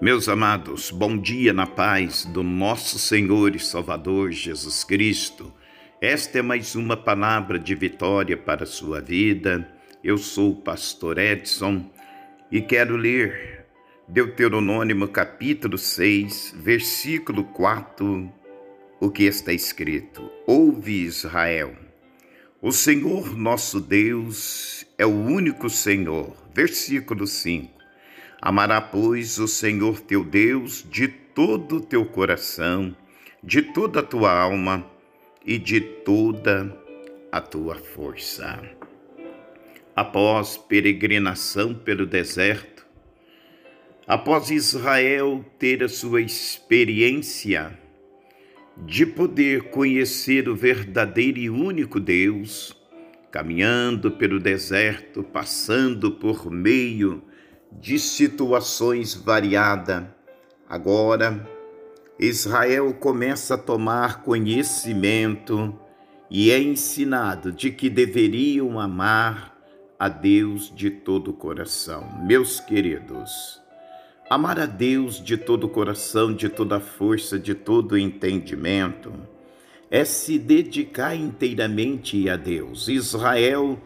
Meus amados, bom dia na paz do nosso Senhor e Salvador Jesus Cristo. Esta é mais uma palavra de vitória para a sua vida. Eu sou o pastor Edson e quero ler Deuteronômio capítulo 6, versículo 4, o que está escrito: Ouve Israel, o Senhor nosso Deus é o único Senhor. Versículo 5 Amará, pois, o Senhor teu Deus de todo o teu coração, de toda a tua alma e de toda a tua força. Após peregrinação pelo deserto, após Israel ter a sua experiência de poder conhecer o verdadeiro e único Deus, caminhando pelo deserto, passando por meio de situações variadas. Agora, Israel começa a tomar conhecimento e é ensinado de que deveriam amar a Deus de todo o coração. Meus queridos, amar a Deus de todo o coração, de toda a força, de todo o entendimento, é se dedicar inteiramente a Deus. Israel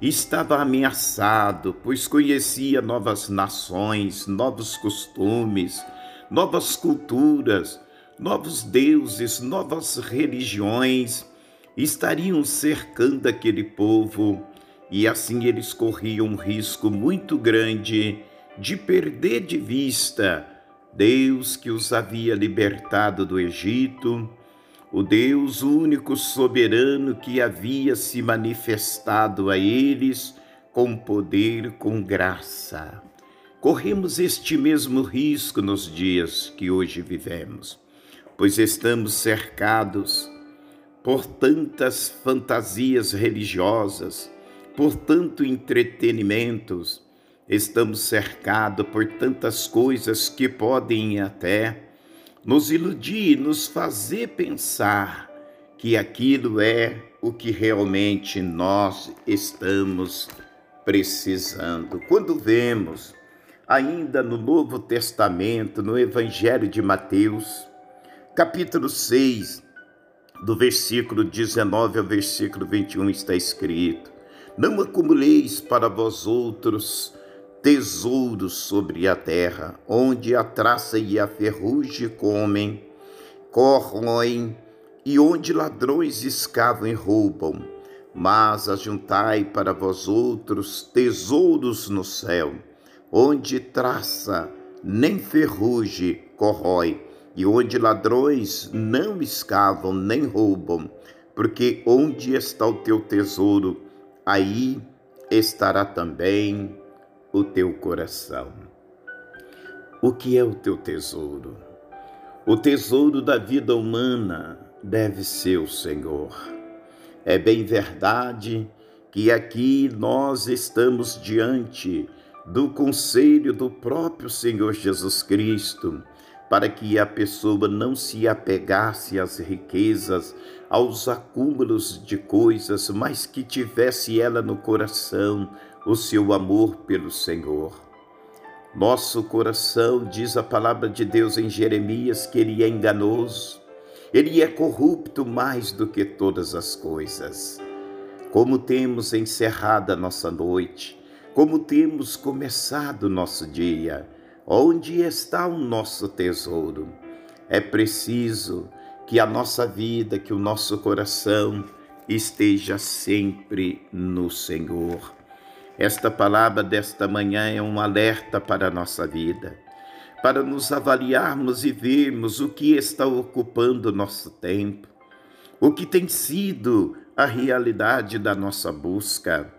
estava ameaçado, pois conhecia novas nações, novos costumes, novas culturas, novos deuses, novas religiões. Estariam cercando aquele povo e assim eles corriam um risco muito grande de perder de vista Deus que os havia libertado do Egito o Deus único soberano que havia se manifestado a eles com poder, com graça. Corremos este mesmo risco nos dias que hoje vivemos, pois estamos cercados por tantas fantasias religiosas, por tanto entretenimentos, estamos cercados por tantas coisas que podem até nos iludir, nos fazer pensar que aquilo é o que realmente nós estamos precisando. Quando vemos, ainda no Novo Testamento, no Evangelho de Mateus, capítulo 6, do versículo 19 ao versículo 21 está escrito: Não acumuleis para vós outros tesouros sobre a terra, onde a traça e a ferrugem comem, corroem, e onde ladrões escavam e roubam. Mas ajuntai para vós outros tesouros no céu, onde traça nem ferrugem corrói, e onde ladrões não escavam nem roubam, porque onde está o teu tesouro, aí estará também o teu coração. O que é o teu tesouro? O tesouro da vida humana deve ser o Senhor. É bem verdade que aqui nós estamos diante do conselho do próprio Senhor Jesus Cristo, para que a pessoa não se apegasse às riquezas, aos acúmulos de coisas, mas que tivesse ela no coração o seu amor pelo Senhor. Nosso coração, diz a palavra de Deus em Jeremias, que ele é enganoso, ele é corrupto mais do que todas as coisas. Como temos encerrado a nossa noite, como temos começado nosso dia, onde está o nosso tesouro? É preciso que a nossa vida, que o nosso coração esteja sempre no Senhor. Esta palavra desta manhã é um alerta para a nossa vida, para nos avaliarmos e vermos o que está ocupando nosso tempo, o que tem sido a realidade da nossa busca.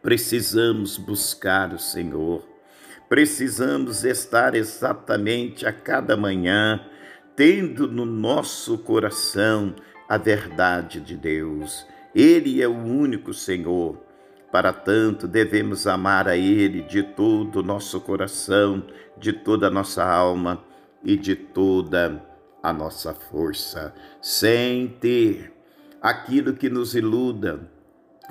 Precisamos buscar o Senhor, precisamos estar exatamente a cada manhã tendo no nosso coração a verdade de Deus. Ele é o único Senhor para tanto, devemos amar a Ele de todo o nosso coração, de toda a nossa alma e de toda a nossa força, sem ter aquilo que nos iluda,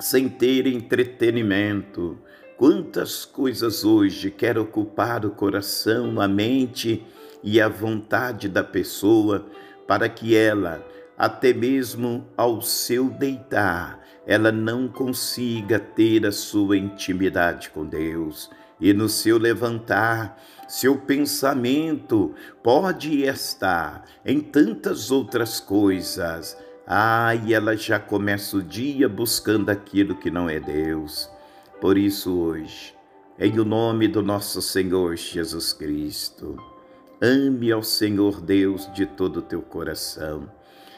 sem ter entretenimento, Quantas coisas hoje quer ocupar o coração, a mente e a vontade da pessoa para que ela, até mesmo ao seu deitar, ela não consiga ter a sua intimidade com Deus. E no seu levantar, seu pensamento pode estar em tantas outras coisas. Ah, e ela já começa o dia buscando aquilo que não é Deus. Por isso, hoje, em o nome do nosso Senhor Jesus Cristo, ame ao Senhor Deus de todo o teu coração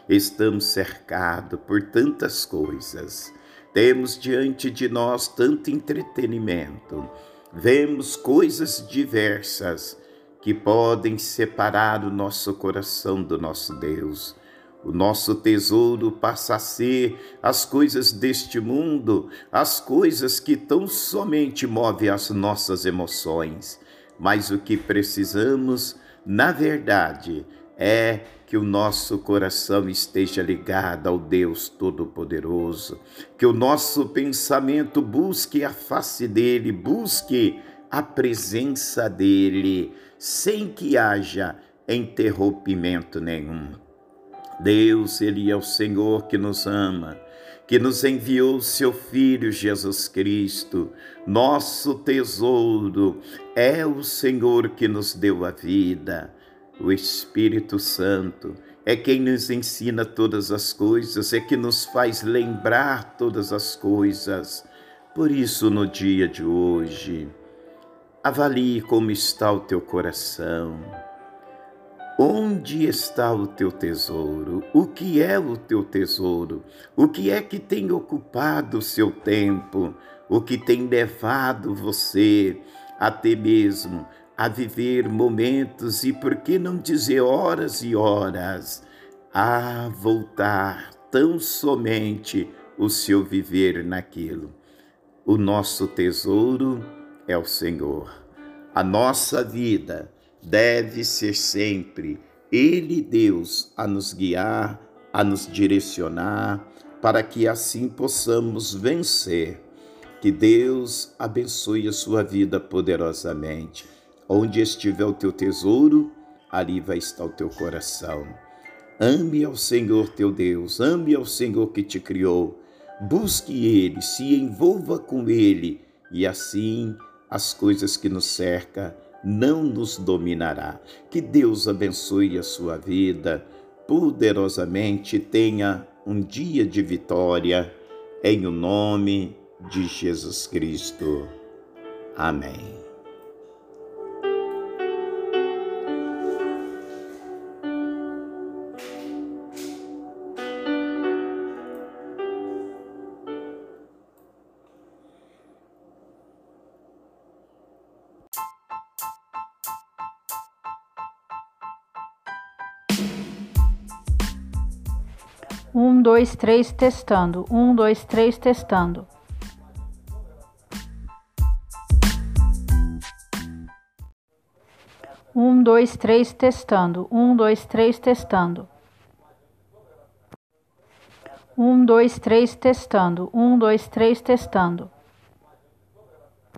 Estamos cercados por tantas coisas. Temos diante de nós tanto entretenimento. Vemos coisas diversas que podem separar o nosso coração do nosso Deus. O nosso tesouro passa a ser as coisas deste mundo, as coisas que tão somente movem as nossas emoções. Mas o que precisamos, na verdade, é que o nosso coração esteja ligado ao Deus Todo-Poderoso, que o nosso pensamento busque a face dele, busque a presença dele, sem que haja interrompimento nenhum. Deus, Ele é o Senhor que nos ama, que nos enviou seu Filho Jesus Cristo, nosso tesouro, é o Senhor que nos deu a vida. O Espírito Santo é quem nos ensina todas as coisas, é que nos faz lembrar todas as coisas. Por isso, no dia de hoje, avalie como está o teu coração. Onde está o teu tesouro? O que é o teu tesouro? O que é que tem ocupado o seu tempo? O que tem levado você até mesmo a viver momentos e por que não dizer horas e horas a voltar tão somente o seu viver naquilo. O nosso tesouro é o Senhor. A nossa vida deve ser sempre Ele, Deus, a nos guiar, a nos direcionar, para que assim possamos vencer. Que Deus abençoe a sua vida poderosamente. Onde estiver o teu tesouro, ali vai estar o teu coração. Ame ao Senhor teu Deus, ame ao Senhor que te criou. Busque Ele, se envolva com Ele, e assim as coisas que nos cercam não nos dominará. Que Deus abençoe a sua vida poderosamente, tenha um dia de vitória, em o nome de Jesus Cristo. Amém. Um, dois, três, testando. Um, dois, três, testando. Um, dois, três, testando. Um, dois, três, testando. Um, dois, três, testando. Um, dois, três, testando.